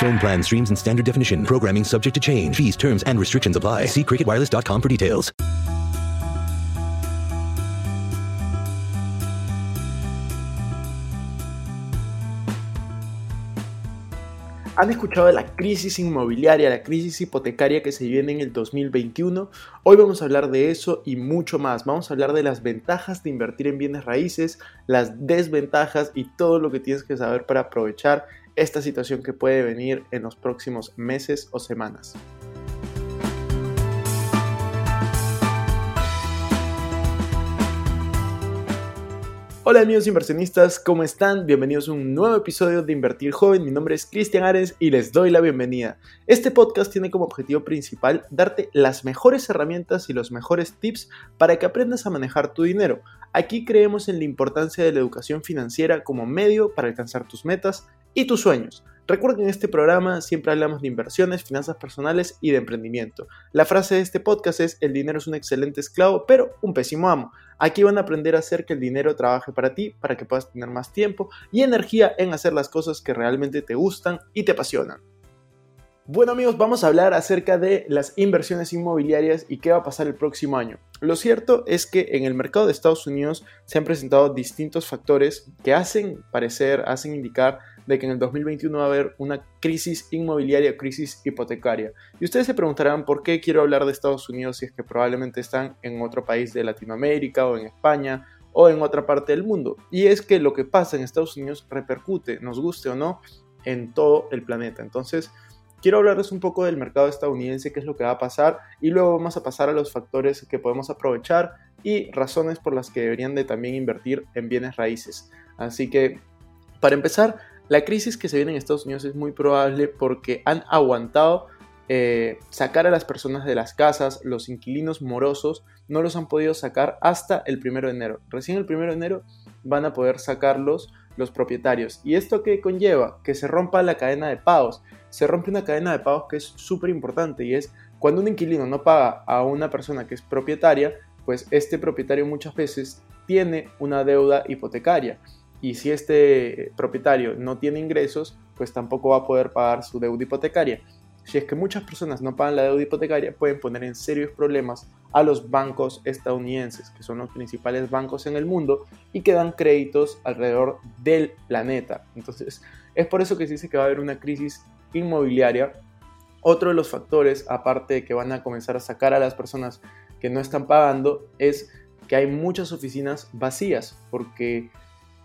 Phone plan streams in standard definition. Programming subject to change. Fees, terms, and restrictions apply. See cricketwireless.com for details. ¿Han escuchado la crisis inmobiliaria, la crisis hipotecaria que se viene en el 2021? Hoy vamos a hablar de eso y mucho más. Vamos a hablar de las ventajas de invertir en bienes raíces, las desventajas y todo lo que tienes que saber para aprovechar esta situación que puede venir en los próximos meses o semanas. Hola amigos inversionistas, ¿cómo están? Bienvenidos a un nuevo episodio de Invertir Joven. Mi nombre es Cristian Ares y les doy la bienvenida. Este podcast tiene como objetivo principal darte las mejores herramientas y los mejores tips para que aprendas a manejar tu dinero. Aquí creemos en la importancia de la educación financiera como medio para alcanzar tus metas y tus sueños. Recuerden que en este programa siempre hablamos de inversiones, finanzas personales y de emprendimiento. La frase de este podcast es, el dinero es un excelente esclavo, pero un pésimo amo. Aquí van a aprender a hacer que el dinero trabaje para ti, para que puedas tener más tiempo y energía en hacer las cosas que realmente te gustan y te apasionan. Bueno amigos, vamos a hablar acerca de las inversiones inmobiliarias y qué va a pasar el próximo año. Lo cierto es que en el mercado de Estados Unidos se han presentado distintos factores que hacen parecer, hacen indicar de que en el 2021 va a haber una crisis inmobiliaria, crisis hipotecaria. Y ustedes se preguntarán por qué quiero hablar de Estados Unidos si es que probablemente están en otro país de Latinoamérica o en España o en otra parte del mundo. Y es que lo que pasa en Estados Unidos repercute, nos guste o no, en todo el planeta. Entonces, quiero hablarles un poco del mercado estadounidense, qué es lo que va a pasar, y luego vamos a pasar a los factores que podemos aprovechar y razones por las que deberían de también invertir en bienes raíces. Así que, para empezar, la crisis que se viene en Estados Unidos es muy probable porque han aguantado eh, sacar a las personas de las casas, los inquilinos morosos no los han podido sacar hasta el 1 de enero. Recién el 1 de enero van a poder sacarlos los propietarios. ¿Y esto qué conlleva? Que se rompa la cadena de pagos. Se rompe una cadena de pagos que es súper importante y es cuando un inquilino no paga a una persona que es propietaria, pues este propietario muchas veces tiene una deuda hipotecaria. Y si este propietario no tiene ingresos, pues tampoco va a poder pagar su deuda hipotecaria. Si es que muchas personas no pagan la deuda hipotecaria, pueden poner en serios problemas a los bancos estadounidenses, que son los principales bancos en el mundo y que dan créditos alrededor del planeta. Entonces, es por eso que se dice que va a haber una crisis inmobiliaria. Otro de los factores, aparte de que van a comenzar a sacar a las personas que no están pagando, es que hay muchas oficinas vacías, porque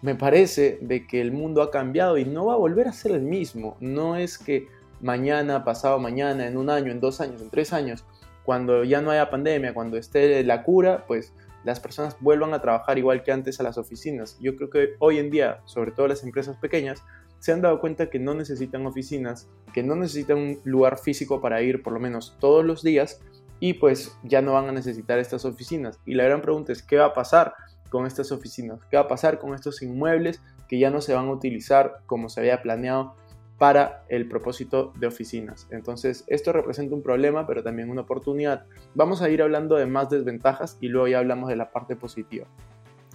me parece de que el mundo ha cambiado y no va a volver a ser el mismo. No es que mañana, pasado mañana, en un año, en dos años, en tres años, cuando ya no haya pandemia, cuando esté la cura, pues las personas vuelvan a trabajar igual que antes a las oficinas. Yo creo que hoy en día, sobre todo las empresas pequeñas, se han dado cuenta que no necesitan oficinas, que no necesitan un lugar físico para ir por lo menos todos los días y pues ya no van a necesitar estas oficinas. Y la gran pregunta es, ¿qué va a pasar con estas oficinas? ¿Qué va a pasar con estos inmuebles que ya no se van a utilizar como se había planeado para el propósito de oficinas? Entonces, esto representa un problema, pero también una oportunidad. Vamos a ir hablando de más desventajas y luego ya hablamos de la parte positiva.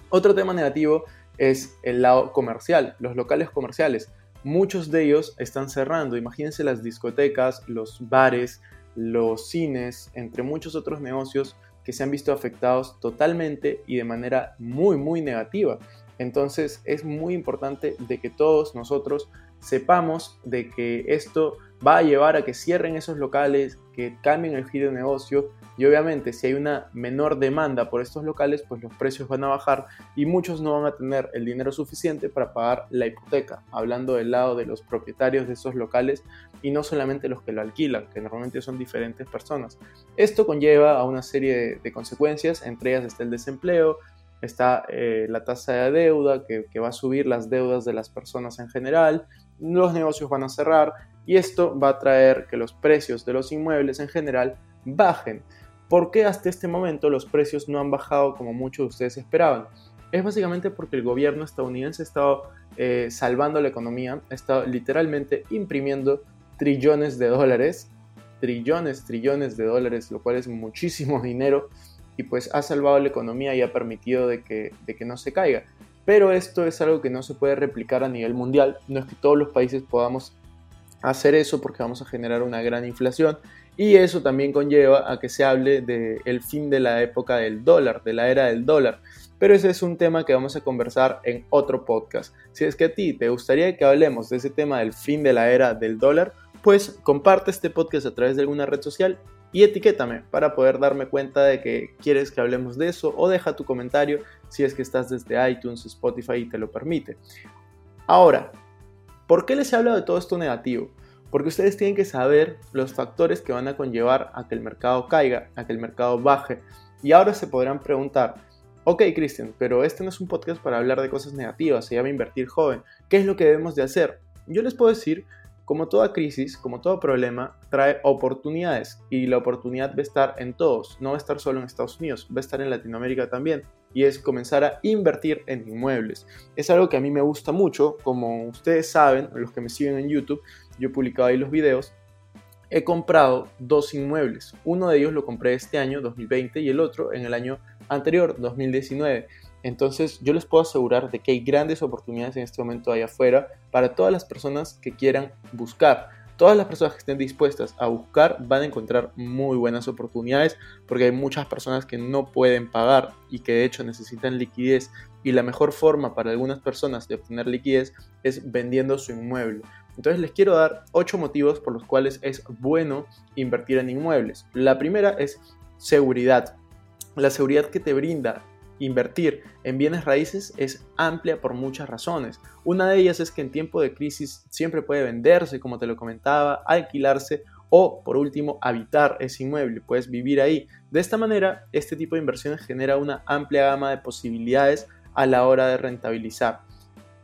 Otro tema negativo es el lado comercial, los locales comerciales. Muchos de ellos están cerrando. Imagínense las discotecas, los bares, los cines, entre muchos otros negocios que se han visto afectados totalmente y de manera muy, muy negativa. Entonces es muy importante de que todos nosotros sepamos de que esto va a llevar a que cierren esos locales, que cambien el giro de negocio y obviamente si hay una menor demanda por estos locales, pues los precios van a bajar y muchos no van a tener el dinero suficiente para pagar la hipoteca, hablando del lado de los propietarios de esos locales y no solamente los que lo alquilan, que normalmente son diferentes personas. Esto conlleva a una serie de, consecuencias, entre ellas está el desempleo, está eh, la tasa de deuda que, que va a subir las deudas de las personas en general, los negocios van a cerrar y esto va a traer que los precios de los inmuebles en general bajen. ¿Por qué hasta este momento los precios no han bajado como muchos de ustedes esperaban? Es básicamente porque el gobierno estadounidense ha estado eh, salvando la economía, ha estado literalmente imprimiendo trillones de dólares, trillones, trillones de dólares, lo cual es muchísimo dinero y pues ha salvado la economía y ha permitido de que, de que no se caiga. Pero esto es algo que no se puede replicar a nivel mundial, no es que todos los países podamos hacer eso porque vamos a generar una gran inflación y eso también conlleva a que se hable del fin de la época del dólar, de la era del dólar. Pero ese es un tema que vamos a conversar en otro podcast. Si es que a ti te gustaría que hablemos de ese tema del fin de la era del dólar, pues comparte este podcast a través de alguna red social y etiquétame para poder darme cuenta de que quieres que hablemos de eso o deja tu comentario si es que estás desde iTunes, Spotify y te lo permite. Ahora, ¿por qué les he hablado de todo esto negativo? Porque ustedes tienen que saber los factores que van a conllevar a que el mercado caiga, a que el mercado baje. Y ahora se podrán preguntar, ok Cristian, pero este no es un podcast para hablar de cosas negativas, se llama Invertir Joven. ¿Qué es lo que debemos de hacer? Yo les puedo decir, como toda crisis, como todo problema, trae oportunidades y la oportunidad va a estar en todos, no va a estar solo en Estados Unidos, va a estar en Latinoamérica también y es comenzar a invertir en inmuebles. Es algo que a mí me gusta mucho, como ustedes saben, los que me siguen en YouTube, yo he publicado ahí los videos, he comprado dos inmuebles. Uno de ellos lo compré este año, 2020, y el otro en el año anterior, 2019. Entonces yo les puedo asegurar de que hay grandes oportunidades en este momento allá afuera para todas las personas que quieran buscar. Todas las personas que estén dispuestas a buscar van a encontrar muy buenas oportunidades porque hay muchas personas que no pueden pagar y que de hecho necesitan liquidez y la mejor forma para algunas personas de obtener liquidez es vendiendo su inmueble. Entonces les quiero dar 8 motivos por los cuales es bueno invertir en inmuebles. La primera es seguridad. La seguridad que te brinda invertir en bienes raíces es amplia por muchas razones. Una de ellas es que en tiempo de crisis siempre puede venderse, como te lo comentaba, alquilarse o, por último, habitar ese inmueble, puedes vivir ahí. De esta manera, este tipo de inversiones genera una amplia gama de posibilidades a la hora de rentabilizar.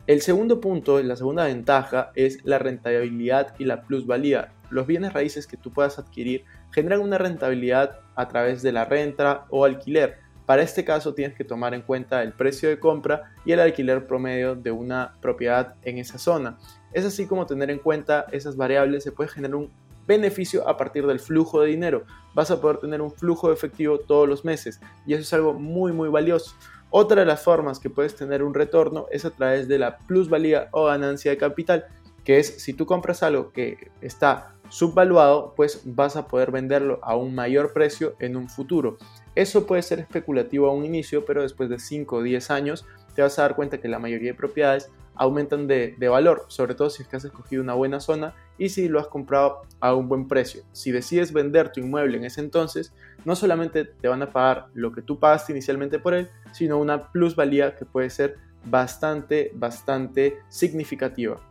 El segundo punto, la segunda ventaja es la rentabilidad y la plusvalía. Los bienes raíces que tú puedas adquirir generan una rentabilidad a través de la renta o alquiler. Para este caso tienes que tomar en cuenta el precio de compra y el alquiler promedio de una propiedad en esa zona. Es así como tener en cuenta esas variables se puede generar un beneficio a partir del flujo de dinero. Vas a poder tener un flujo de efectivo todos los meses y eso es algo muy muy valioso. Otra de las formas que puedes tener un retorno es a través de la plusvalía o ganancia de capital, que es si tú compras algo que está subvaluado, pues vas a poder venderlo a un mayor precio en un futuro. Eso puede ser especulativo a un inicio, pero después de 5 o 10 años te vas a dar cuenta que la mayoría de propiedades aumentan de, valor, sobre todo si es que has escogido una buena zona y si lo has comprado a un buen precio. Si decides vender tu inmueble en ese entonces, no solamente te van a pagar lo que tú pagaste inicialmente por él, sino una plusvalía que puede ser bastante, bastante significativa.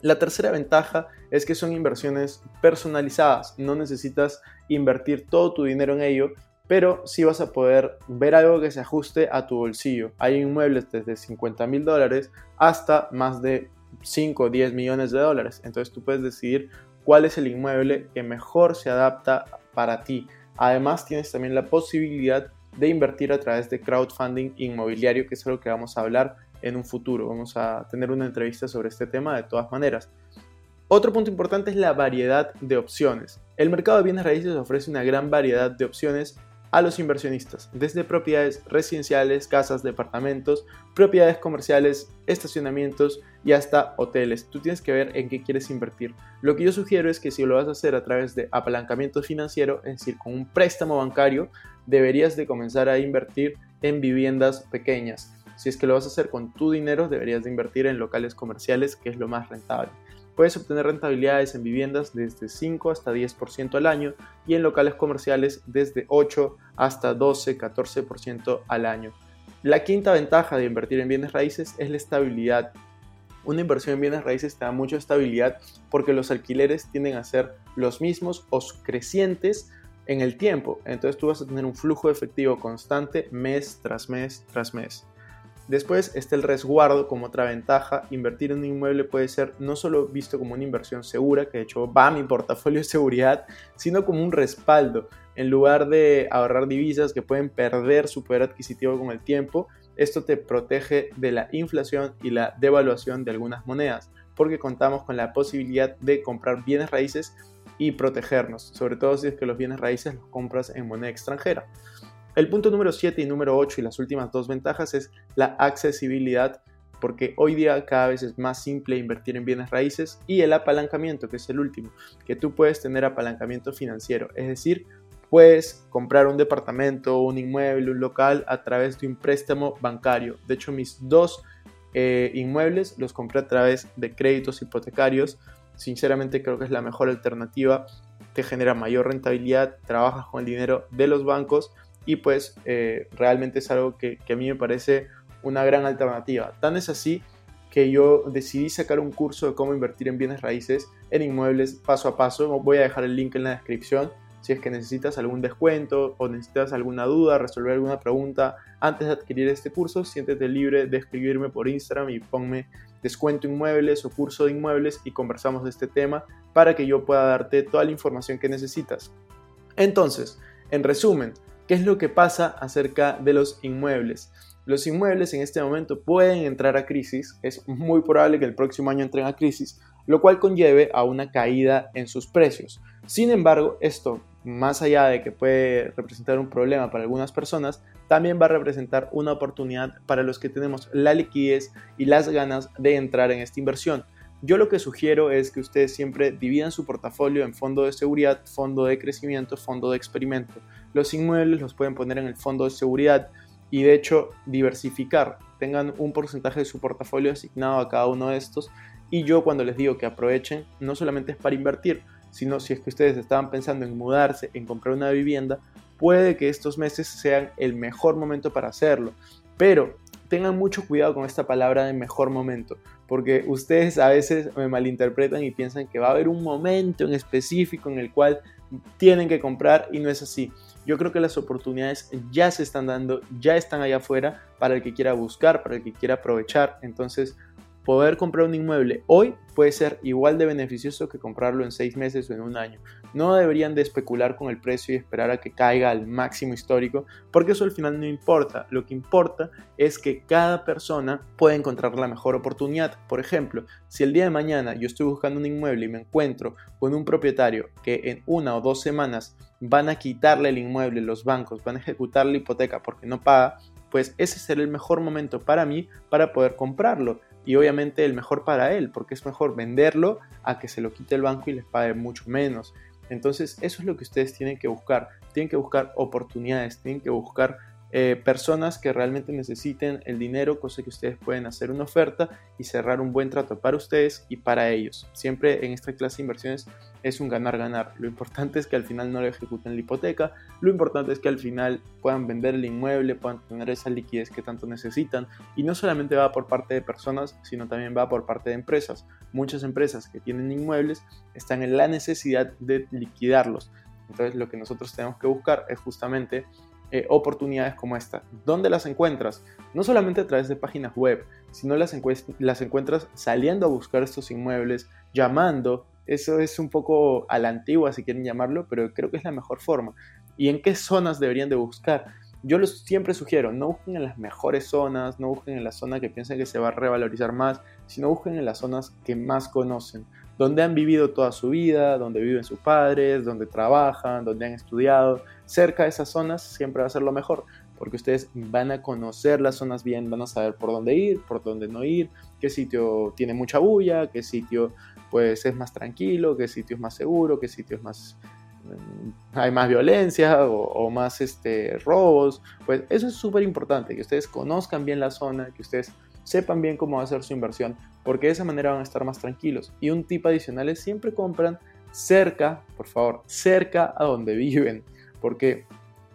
La tercera ventaja es que son inversiones personalizadas, no necesitas invertir todo tu dinero en ello, pero sí vas a poder ver algo que se ajuste a tu bolsillo. Hay inmuebles desde 50 mil dólares hasta más de 5 o 10 millones de dólares. Entonces tú puedes decidir cuál es el inmueble que mejor se adapta para ti. Además tienes también la posibilidad de invertir a través de crowdfunding inmobiliario, que es algo que vamos a hablar en un futuro. Vamos a tener una entrevista sobre este tema de todas maneras. Otro punto importante es la variedad de opciones. El mercado de bienes raíces ofrece una gran variedad de opciones a los inversionistas, desde propiedades residenciales, casas, departamentos, propiedades comerciales, estacionamientos y hasta hoteles. Tú tienes que ver en qué quieres invertir. Lo que yo sugiero es que si lo vas a hacer a través de apalancamiento financiero, es decir, con un préstamo bancario, deberías de comenzar a invertir en viviendas pequeñas. Si es que lo vas a hacer con tu dinero, deberías de invertir en locales comerciales, que es lo más rentable. Puedes obtener rentabilidades en viviendas desde 5 hasta 10% al año y en locales comerciales desde 8 hasta 12, 14% al año. La quinta ventaja de invertir en bienes raíces es la estabilidad. Una inversión en bienes raíces te da mucha estabilidad porque los alquileres tienden a ser los mismos o crecientes en el tiempo. Entonces tú vas a tener un flujo efectivo constante mes tras mes tras mes. Después está el resguardo como otra ventaja. Invertir en un inmueble puede ser no solo visto como una inversión segura, que de hecho va a mi portafolio de seguridad, sino como un respaldo. En lugar de ahorrar divisas que pueden perder su poder adquisitivo con el tiempo, esto te protege de la inflación y la devaluación de algunas monedas, porque contamos con la posibilidad de comprar bienes raíces y protegernos, sobre todo si es que los bienes raíces los compras en moneda extranjera. El punto número 7 y número 8 y las últimas dos ventajas es la accesibilidad, porque hoy día cada vez es más simple invertir en bienes raíces y el apalancamiento, que es el último, que tú puedes tener apalancamiento financiero, es decir, puedes comprar un departamento, un inmueble, un local a través de un préstamo bancario. De hecho, mis dos eh, inmuebles los compré a través de créditos hipotecarios. Sinceramente creo que es la mejor alternativa, te genera mayor rentabilidad, trabajas con el dinero de los bancos y pues eh, realmente es algo que, a mí me parece una gran alternativa. Tan es así que yo decidí sacar un curso de cómo invertir en bienes raíces, en inmuebles, paso a paso. Voy a dejar el link en la descripción si es que necesitas algún descuento o necesitas alguna duda, resolver alguna pregunta antes de adquirir este curso, siéntete libre de escribirme por Instagram y ponme descuento inmuebles o curso de inmuebles y conversamos de este tema para que yo pueda darte toda la información que necesitas. Entonces, en resumen, ¿Qué es lo que pasa acerca de los inmuebles? Los inmuebles en este momento pueden entrar a crisis, es muy probable que el próximo año entren a crisis, lo cual conlleve a una caída en sus precios. Sin embargo, esto, más allá de que puede representar un problema para algunas personas, también va a representar una oportunidad para los que tenemos la liquidez y las ganas de entrar en esta inversión. Yo lo que sugiero es que ustedes siempre dividan su portafolio en fondo de seguridad, fondo de crecimiento, fondo de experimento. Los inmuebles los pueden poner en el fondo de seguridad y de hecho diversificar. Tengan un porcentaje de su portafolio asignado a cada uno de estos. Y yo cuando les digo que aprovechen, no solamente es para invertir, sino si es que ustedes estaban pensando en mudarse, en comprar una vivienda, puede que estos meses sean el mejor momento para hacerlo. Pero tengan mucho cuidado con esta palabra de mejor momento, porque ustedes a veces me malinterpretan y piensan que va a haber un momento en específico en el cual tienen que comprar y no es así. Yo creo que las oportunidades ya se están dando, ya están allá afuera para el que quiera buscar, para el que quiera aprovechar. Entonces, poder comprar un inmueble hoy puede ser igual de beneficioso que comprarlo en seis meses o en un año. No deberían de especular con el precio y esperar a que caiga al máximo histórico, porque eso al final no importa. Lo que importa es que cada persona puede encontrar la mejor oportunidad. Por ejemplo, si el día de mañana yo estoy buscando un inmueble y me encuentro con un propietario que en una o dos semanas van a quitarle el inmueble, los bancos van a ejecutar la hipoteca porque no paga, pues ese será el mejor momento para mí para poder comprarlo y obviamente el mejor para él, porque es mejor venderlo a que se lo quite el banco y les pague mucho menos. Entonces eso es lo que ustedes tienen que buscar. Tienen que buscar oportunidades, tienen que buscar eh, personas que realmente necesiten el dinero, cosa que ustedes pueden hacer una oferta y cerrar un buen trato para ustedes y para ellos. Siempre en esta clase de inversiones es un ganar-ganar. Lo importante es que al final no le ejecuten la hipoteca, lo importante es que al final puedan vender el inmueble, puedan tener esa liquidez que tanto necesitan y no solamente va por parte de personas, sino también va por parte de empresas. Muchas empresas que tienen inmuebles están en la necesidad de liquidarlos. Entonces lo que nosotros tenemos que buscar es justamente eh, oportunidades como esta. ¿Dónde las encuentras? No solamente a través de páginas web, sino las, encuentras saliendo a buscar estos inmuebles, llamando. Eso es un poco a la antigua, si quieren llamarlo, pero creo que es la mejor forma. ¿Y en qué zonas deberían de buscar? Yo les siempre sugiero, no busquen en las mejores zonas, no busquen en la zona que piensen que se va a revalorizar más, sino busquen en las zonas que más conocen, donde han vivido toda su vida, donde viven sus padres, donde trabajan, donde han estudiado. Cerca de esas zonas siempre va a ser lo mejor, porque ustedes van a conocer las zonas bien, van a saber por dónde ir, por dónde no ir, qué sitio tiene mucha bulla, qué sitio pues es más tranquilo, qué sitio es más seguro, qué sitio es más mm, hay más violencia o, más este, robos, pues eso es súper importante, que ustedes conozcan bien la zona, que ustedes sepan bien cómo hacer su inversión, porque de esa manera van a estar más tranquilos. Y un tip adicional es siempre compran cerca, por favor, cerca a donde viven, porque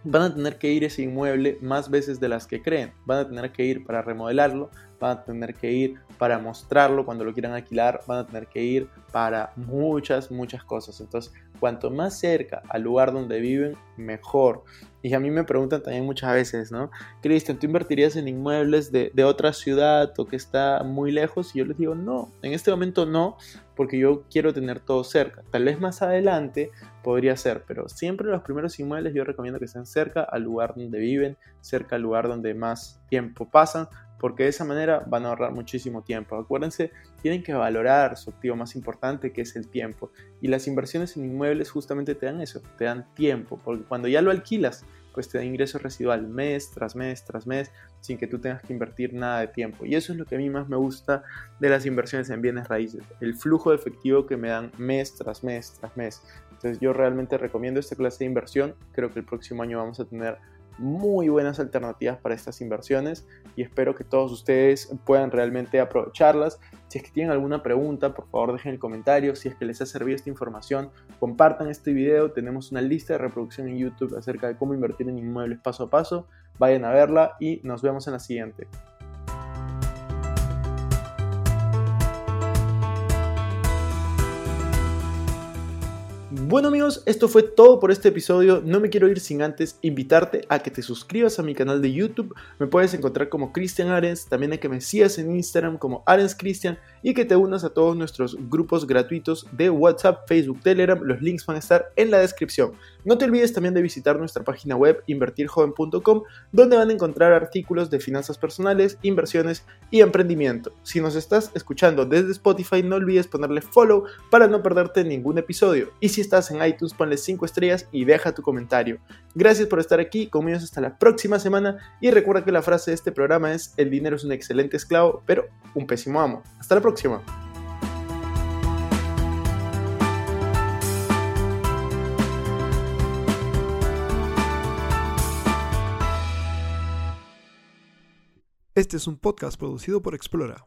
van a tener que ir ese inmueble más veces de las que creen. Van a tener que ir para remodelarlo, van a tener que ir para mostrarlo cuando lo quieran alquilar, van a tener que ir para muchas, muchas cosas. Entonces, cuanto más cerca al lugar donde viven, mejor. Y a mí me preguntan también muchas veces, ¿no? Cristian, ¿tú invertirías en inmuebles de, de, otra ciudad o que está muy lejos? Y yo les digo, no, en este momento no, porque yo quiero tener todo cerca. Tal vez más adelante podría ser, pero siempre los primeros inmuebles yo recomiendo que estén cerca al lugar donde viven, cerca al lugar donde más tiempo pasan, porque de esa manera van a ahorrar muchísimo tiempo. Acuérdense, tienen que valorar su activo más importante que es el tiempo. Y las inversiones en inmuebles justamente te dan eso, te dan tiempo, porque cuando ya lo alquilas, pues te da ingreso residual mes tras mes tras mes sin que tú tengas que invertir nada de tiempo. Y eso es lo que a mí más me gusta de las inversiones en bienes raíces, el flujo de efectivo que me dan mes tras mes tras mes. Entonces yo realmente recomiendo esta clase de inversión, creo que el próximo año vamos a tener muy buenas alternativas para estas inversiones y espero que todos ustedes puedan realmente aprovecharlas. Si es que tienen alguna pregunta, por favor dejen el comentario. Si es que les ha servido esta información, compartan este video. Tenemos una lista de reproducción en YouTube acerca de cómo invertir en inmuebles paso a paso. Vayan a verla y nos vemos en la siguiente. Bueno amigos, esto fue todo por este episodio. No me quiero ir sin antes invitarte a que te suscribas a mi canal de YouTube. Me puedes encontrar como Cristian Arens, también a que me sigas en Instagram como Arens Cristian y que te unas a todos nuestros grupos gratuitos de WhatsApp, Facebook, Telegram. Los links van a estar en la descripción. No te olvides también de visitar nuestra página web invertirjoven.com donde van a encontrar artículos de finanzas personales, inversiones y emprendimiento. Si nos estás escuchando desde Spotify no olvides ponerle follow para no perderte ningún episodio. Y si en iTunes ponle 5 estrellas y deja tu comentario. Gracias por estar aquí, conmigo hasta la próxima semana y recuerda que la frase de este programa es el dinero es un excelente esclavo pero un pésimo amo. Hasta la próxima. Este es un podcast producido por Explora.